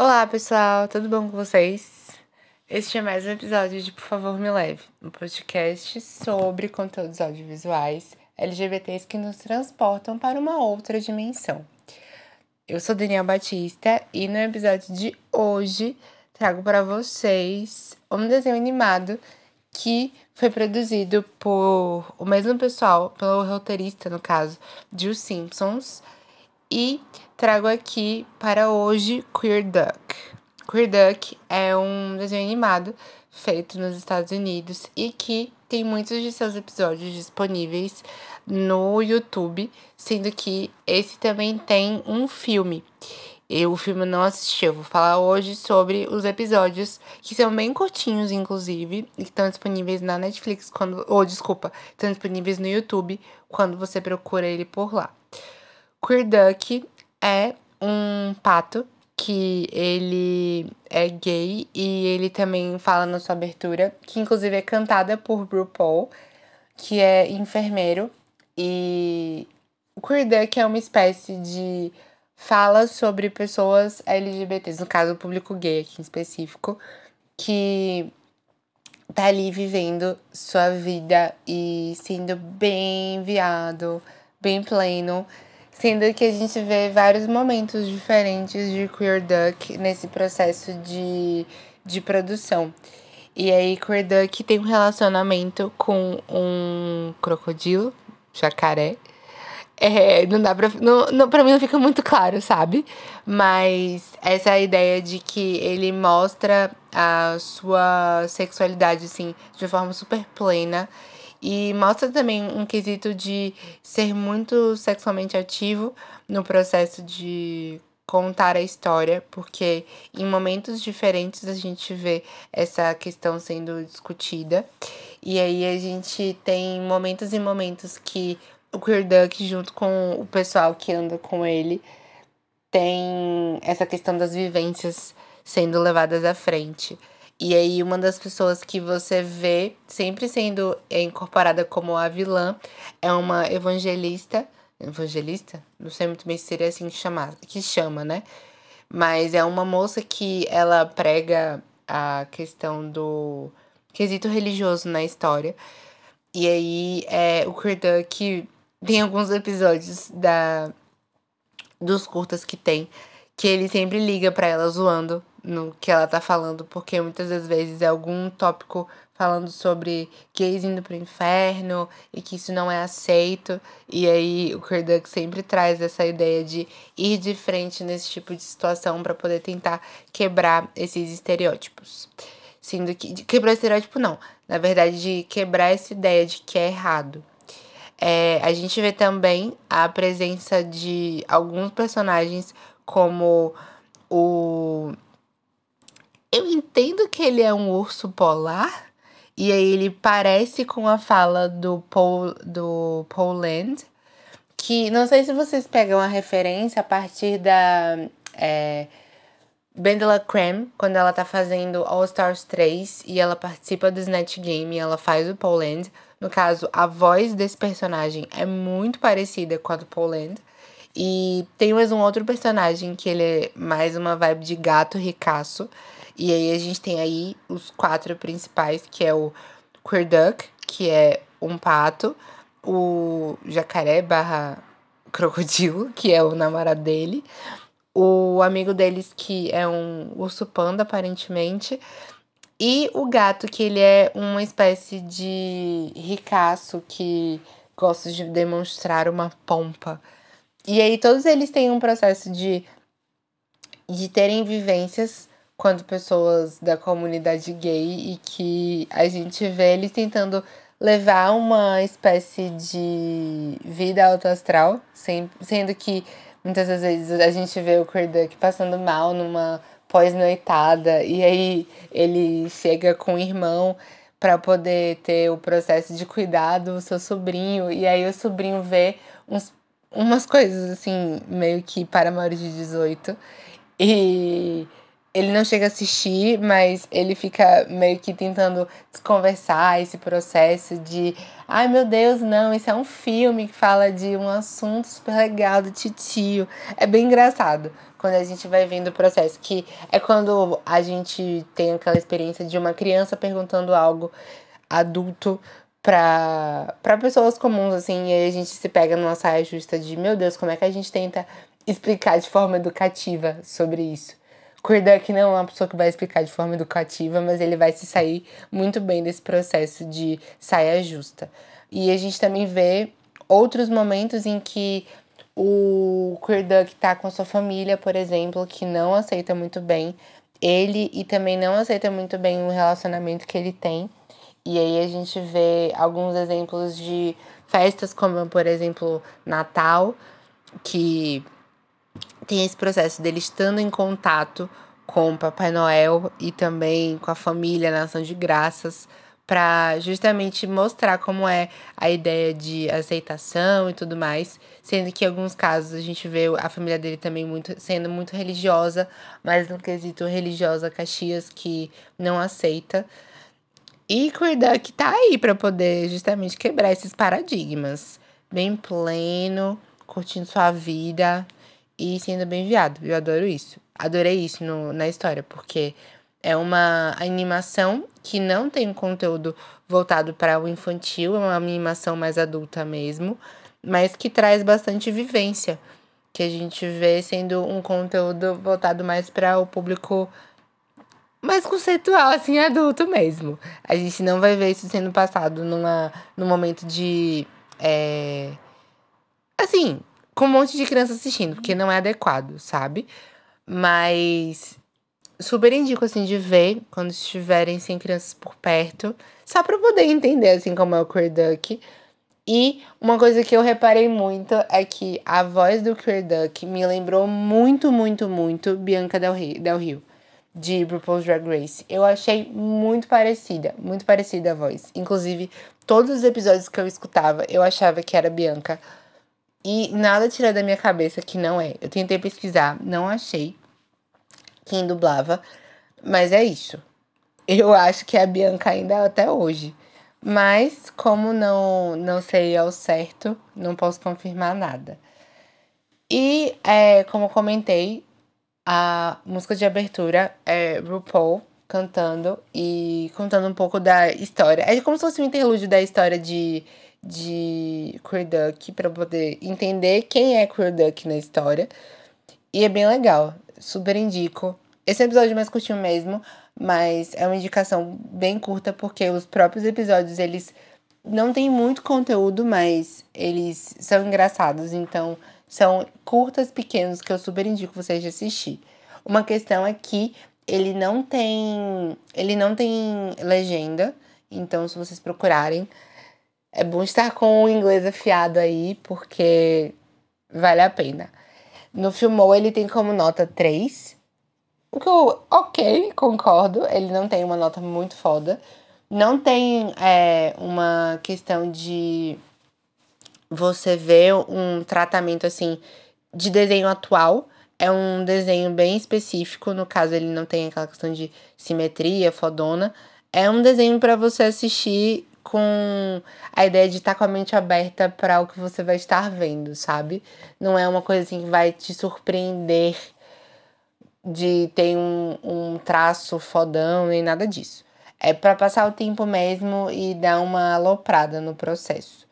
Olá, pessoal, tudo bom com vocês? Este é mais um episódio de Por Favor Me Leve, um podcast sobre conteúdos audiovisuais LGBTs que nos transportam para uma outra dimensão. Eu sou Daniel Batista e no episódio de hoje trago para vocês um desenho animado que foi produzido por o mesmo pessoal, pelo roteirista, no caso, de Os Simpsons. E trago aqui para hoje Queer Duck. Queer Duck é um desenho animado feito nos Estados Unidos e que tem muitos de seus episódios disponíveis no YouTube, sendo que esse também tem um filme. Eu o filme não assisti, eu vou falar hoje sobre os episódios que são bem curtinhos, inclusive, e que estão disponíveis na Netflix quando. Ou, desculpa, estão disponíveis no YouTube quando você procura ele por lá. Queer Duck é um pato que ele é gay e ele também fala na sua abertura, que inclusive é cantada por RuPaul, que é enfermeiro. E o Queer Duck é uma espécie de fala sobre pessoas LGBTs, no caso o público gay aqui em específico, que tá ali vivendo sua vida e sendo bem enviado, bem pleno, sendo que a gente vê vários momentos diferentes de Queer Duck nesse processo de, de produção. E aí, Queer Duck tem um relacionamento com um crocodilo, jacaré, é, não dá pra. Não, não, pra mim não fica muito claro, sabe? Mas essa ideia de que ele mostra a sua sexualidade, assim, de forma super plena. E mostra também um quesito de ser muito sexualmente ativo no processo de contar a história, porque em momentos diferentes a gente vê essa questão sendo discutida. E aí a gente tem momentos e momentos que o Queer Duck, junto com o pessoal que anda com ele, tem essa questão das vivências sendo levadas à frente. E aí, uma das pessoas que você vê sempre sendo incorporada como a vilã é uma evangelista. Evangelista? Não sei muito bem se seria assim que, que chama, né? Mas é uma moça que ela prega a questão do quesito religioso na história. E aí, é, o Queer Duck tem alguns episódios da dos curtas que tem que ele sempre liga para ela zoando no que ela tá falando, porque muitas das vezes é algum tópico falando sobre gays indo pro inferno e que isso não é aceito. E aí o Kurduk sempre traz essa ideia de ir de frente nesse tipo de situação para poder tentar quebrar esses estereótipos. Sendo que. Quebrar estereótipo não. Na verdade, de quebrar essa ideia de que é errado. É, a gente vê também a presença de alguns personagens como o. Eu entendo que ele é um urso polar. E aí ele parece com a fala do Paul, do Paul Land. Que não sei se vocês pegam a referência a partir da. É, Bendela Creme, quando ela tá fazendo All Stars 3 e ela participa do Snatch Game, ela faz o Paul Land. No caso, a voz desse personagem é muito parecida com a do Paul Land. E tem mais um outro personagem que ele é mais uma vibe de gato ricaço. E aí a gente tem aí os quatro principais, que é o Queer Duck, que é um pato, o jacaré barra crocodilo, que é o namorado dele, o amigo deles que é um urso panda, aparentemente, e o gato, que ele é uma espécie de ricaço que gosta de demonstrar uma pompa. E aí todos eles têm um processo de, de terem vivências quando pessoas da comunidade gay e que a gente vê eles tentando levar uma espécie de vida autoastral, sendo que muitas vezes a gente vê o Queer passando mal numa pós-noitada e aí ele chega com o irmão para poder ter o processo de cuidar do seu sobrinho e aí o sobrinho vê uns, umas coisas assim meio que para maiores de 18 e ele não chega a assistir, mas ele fica meio que tentando desconversar esse processo de ai meu Deus, não, isso é um filme que fala de um assunto super legal do titio. É bem engraçado quando a gente vai vendo o processo, que é quando a gente tem aquela experiência de uma criança perguntando algo adulto para pessoas comuns, assim, e aí a gente se pega numa saia justa de, meu Deus, como é que a gente tenta explicar de forma educativa sobre isso. Duck não é uma pessoa que vai explicar de forma educativa, mas ele vai se sair muito bem desse processo de saia justa. E a gente também vê outros momentos em que o Duck tá com a sua família, por exemplo, que não aceita muito bem ele e também não aceita muito bem o relacionamento que ele tem. E aí a gente vê alguns exemplos de festas, como por exemplo Natal, que tem esse processo dele estando em contato com Papai Noel e também com a família na ação de graças para justamente mostrar como é a ideia de aceitação e tudo mais, sendo que em alguns casos a gente vê a família dele também muito sendo muito religiosa, mas no quesito religiosa Caxias que não aceita. E cuidar que tá aí para poder justamente quebrar esses paradigmas, bem pleno, curtindo sua vida, e sendo bem viado. Eu adoro isso. Adorei isso no, na história, porque é uma animação que não tem um conteúdo voltado para o infantil, é uma animação mais adulta mesmo, mas que traz bastante vivência, que a gente vê sendo um conteúdo voltado mais para o público mais conceitual, assim, adulto mesmo. A gente não vai ver isso sendo passado numa, num momento de. É, assim, com um monte de criança assistindo, porque não é adequado, sabe? Mas super indico assim de ver quando estiverem sem crianças por perto, só para poder entender assim como é o Queer. E uma coisa que eu reparei muito é que a voz do Queer me lembrou muito, muito, muito Bianca Del Del Rio de RuPaul's Drag Race. Eu achei muito parecida, muito parecida a voz. Inclusive, todos os episódios que eu escutava, eu achava que era Bianca e nada tira da minha cabeça que não é. Eu tentei pesquisar, não achei quem dublava, mas é isso. Eu acho que é a Bianca ainda até hoje. Mas, como não, não sei ao certo, não posso confirmar nada. E, é, como comentei, a música de abertura é RuPaul cantando e contando um pouco da história. É como se fosse um interlúdio da história de de Duck para poder entender quem é Queer Duck na história. E é bem legal, super indico. Esse episódio é mais curtinho mesmo, mas é uma indicação bem curta porque os próprios episódios eles não tem muito conteúdo, mas eles são engraçados, então são curtas, pequenos que eu super indico vocês de assistir. Uma questão é que ele não tem, ele não tem legenda, então se vocês procurarem, é bom estar com o inglês afiado aí, porque vale a pena. No Filmou ele tem como nota 3. O que eu, ok, concordo. Ele não tem uma nota muito foda. Não tem é, uma questão de você ver um tratamento assim de desenho atual. É um desenho bem específico. No caso, ele não tem aquela questão de simetria fodona. É um desenho para você assistir com a ideia de estar tá com a mente aberta para o que você vai estar vendo, sabe? Não é uma coisa assim que vai te surpreender de ter um, um traço fodão nem nada disso. É para passar o tempo mesmo e dar uma aloprada no processo.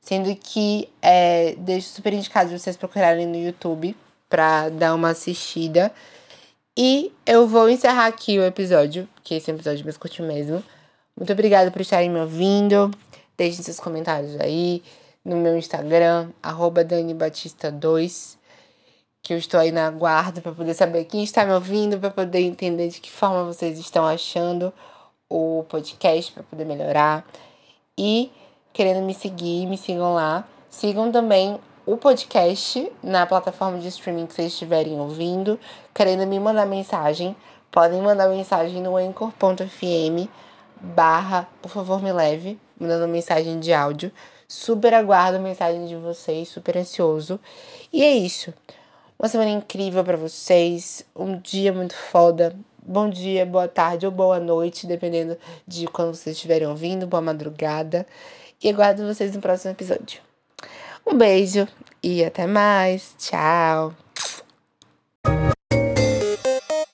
Sendo que é, deixo super indicado vocês procurarem no YouTube para dar uma assistida. E eu vou encerrar aqui o episódio, que esse episódio me curtiu mesmo. Muito obrigada por estarem me ouvindo. Deixem seus comentários aí no meu Instagram, DaniBatista2, que eu estou aí na guarda para poder saber quem está me ouvindo, para poder entender de que forma vocês estão achando o podcast, para poder melhorar. E querendo me seguir, me sigam lá. Sigam também o podcast na plataforma de streaming que vocês estiverem ouvindo. Querendo me mandar mensagem, podem mandar mensagem no anchor.fm barra, por favor, me leve, mandando mensagem de áudio. Super aguardo a mensagem de vocês, super ansioso. E é isso. Uma semana incrível para vocês, um dia muito foda. Bom dia, boa tarde ou boa noite, dependendo de quando vocês estiverem ouvindo, boa madrugada. E aguardo vocês no próximo episódio. Um beijo e até mais. Tchau.